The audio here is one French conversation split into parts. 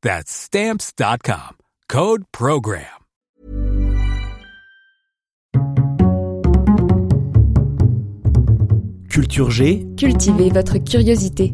That's stamps.com. Code program. Culture G. Cultivez votre curiosité.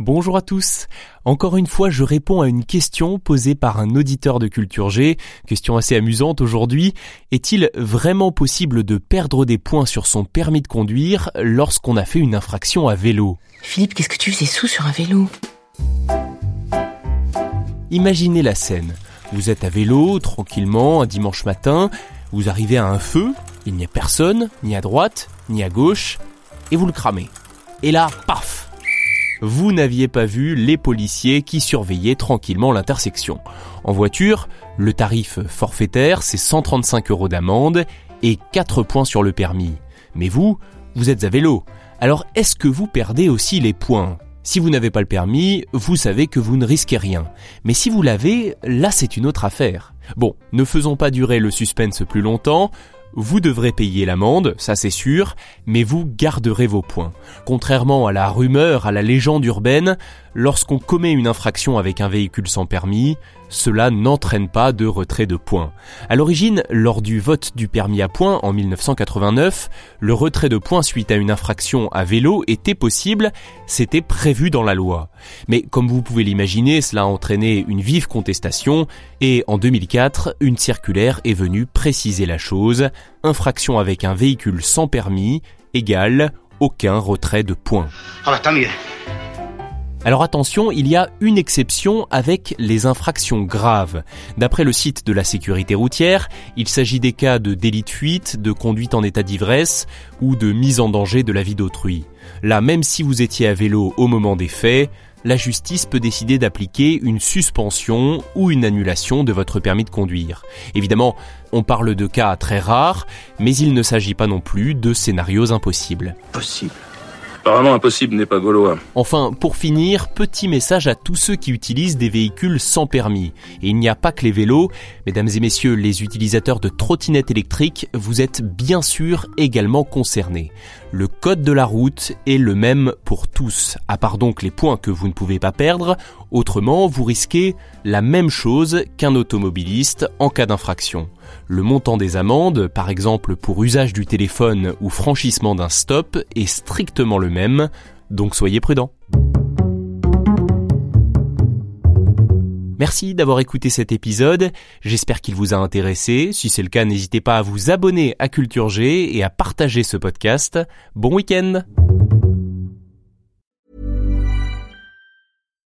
Bonjour à tous. Encore une fois, je réponds à une question posée par un auditeur de Culture G. Question assez amusante aujourd'hui. Est-il vraiment possible de perdre des points sur son permis de conduire lorsqu'on a fait une infraction à vélo? Philippe, qu'est-ce que tu faisais sous sur un vélo? Imaginez la scène. Vous êtes à vélo, tranquillement, un dimanche matin, vous arrivez à un feu, il n'y a personne, ni à droite, ni à gauche, et vous le cramez. Et là, paf Vous n'aviez pas vu les policiers qui surveillaient tranquillement l'intersection. En voiture, le tarif forfaitaire, c'est 135 euros d'amende et 4 points sur le permis. Mais vous, vous êtes à vélo. Alors est-ce que vous perdez aussi les points? Si vous n'avez pas le permis, vous savez que vous ne risquez rien. Mais si vous l'avez, là c'est une autre affaire. Bon, ne faisons pas durer le suspense plus longtemps. Vous devrez payer l'amende, ça c'est sûr, mais vous garderez vos points. Contrairement à la rumeur, à la légende urbaine, lorsqu'on commet une infraction avec un véhicule sans permis, cela n'entraîne pas de retrait de points. À l'origine, lors du vote du permis à points en 1989, le retrait de points suite à une infraction à vélo était possible, c'était prévu dans la loi. Mais comme vous pouvez l'imaginer, cela a entraîné une vive contestation et en 2004, une circulaire est venue préciser la chose. Infraction avec un véhicule sans permis égale aucun retrait de points. Alors attention, il y a une exception avec les infractions graves. D'après le site de la sécurité routière, il s'agit des cas de délit de fuite, de conduite en état d'ivresse ou de mise en danger de la vie d'autrui. Là, même si vous étiez à vélo au moment des faits, la justice peut décider d'appliquer une suspension ou une annulation de votre permis de conduire. Évidemment, on parle de cas très rares, mais il ne s'agit pas non plus de scénarios impossibles. Possible. Apparemment impossible n'est pas gaulois. Enfin, pour finir, petit message à tous ceux qui utilisent des véhicules sans permis. Et il n'y a pas que les vélos, mesdames et messieurs, les utilisateurs de trottinettes électriques, vous êtes bien sûr également concernés. Le code de la route est le même pour tous, à part donc les points que vous ne pouvez pas perdre, autrement vous risquez la même chose qu'un automobiliste en cas d'infraction. Le montant des amendes, par exemple pour usage du téléphone ou franchissement d'un stop, est strictement le même, donc soyez prudents. Merci d'avoir écouté cet épisode, j'espère qu'il vous a intéressé. Si c'est le cas, n'hésitez pas à vous abonner à Culture G et à partager ce podcast. Bon week-end